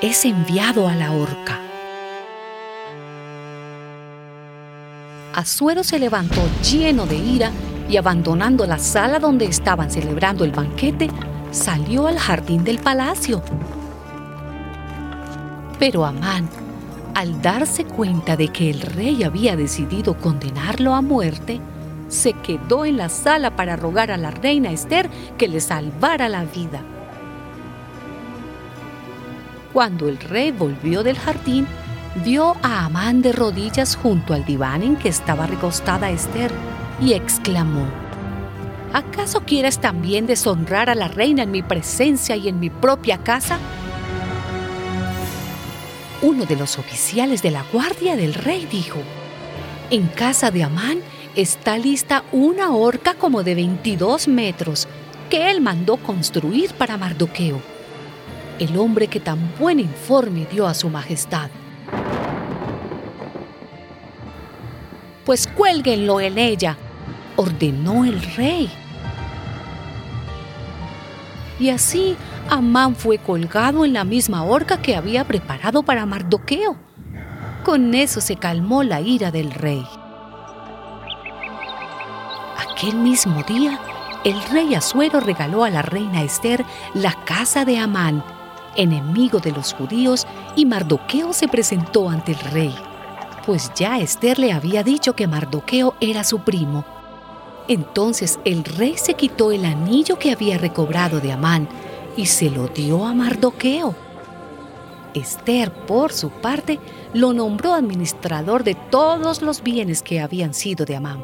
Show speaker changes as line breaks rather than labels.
es enviado a la horca. Asuero se levantó lleno de ira y abandonando la sala donde estaban celebrando el banquete, salió al jardín del palacio. Pero Amán, al darse cuenta de que el rey había decidido condenarlo a muerte, se quedó en la sala para rogar a la reina Esther que le salvara la vida. Cuando el rey volvió del jardín, vio a Amán de rodillas junto al diván en que estaba recostada Esther y exclamó, ¿acaso quieres también deshonrar a la reina en mi presencia y en mi propia casa? Uno de los oficiales de la guardia del rey dijo, en casa de Amán está lista una horca como de 22 metros que él mandó construir para Mardoqueo, el hombre que tan buen informe dio a su majestad. Pues cuélguenlo en ella, ordenó el rey. Y así Amán fue colgado en la misma horca que había preparado para Mardoqueo. Con eso se calmó la ira del rey. Aquel mismo día, el rey Asuero regaló a la reina Esther la casa de Amán, enemigo de los judíos, y Mardoqueo se presentó ante el rey, pues ya Esther le había dicho que Mardoqueo era su primo. Entonces el rey se quitó el anillo que había recobrado de Amán y se lo dio a Mardoqueo. Esther, por su parte, lo nombró administrador de todos los bienes que habían sido de Amán.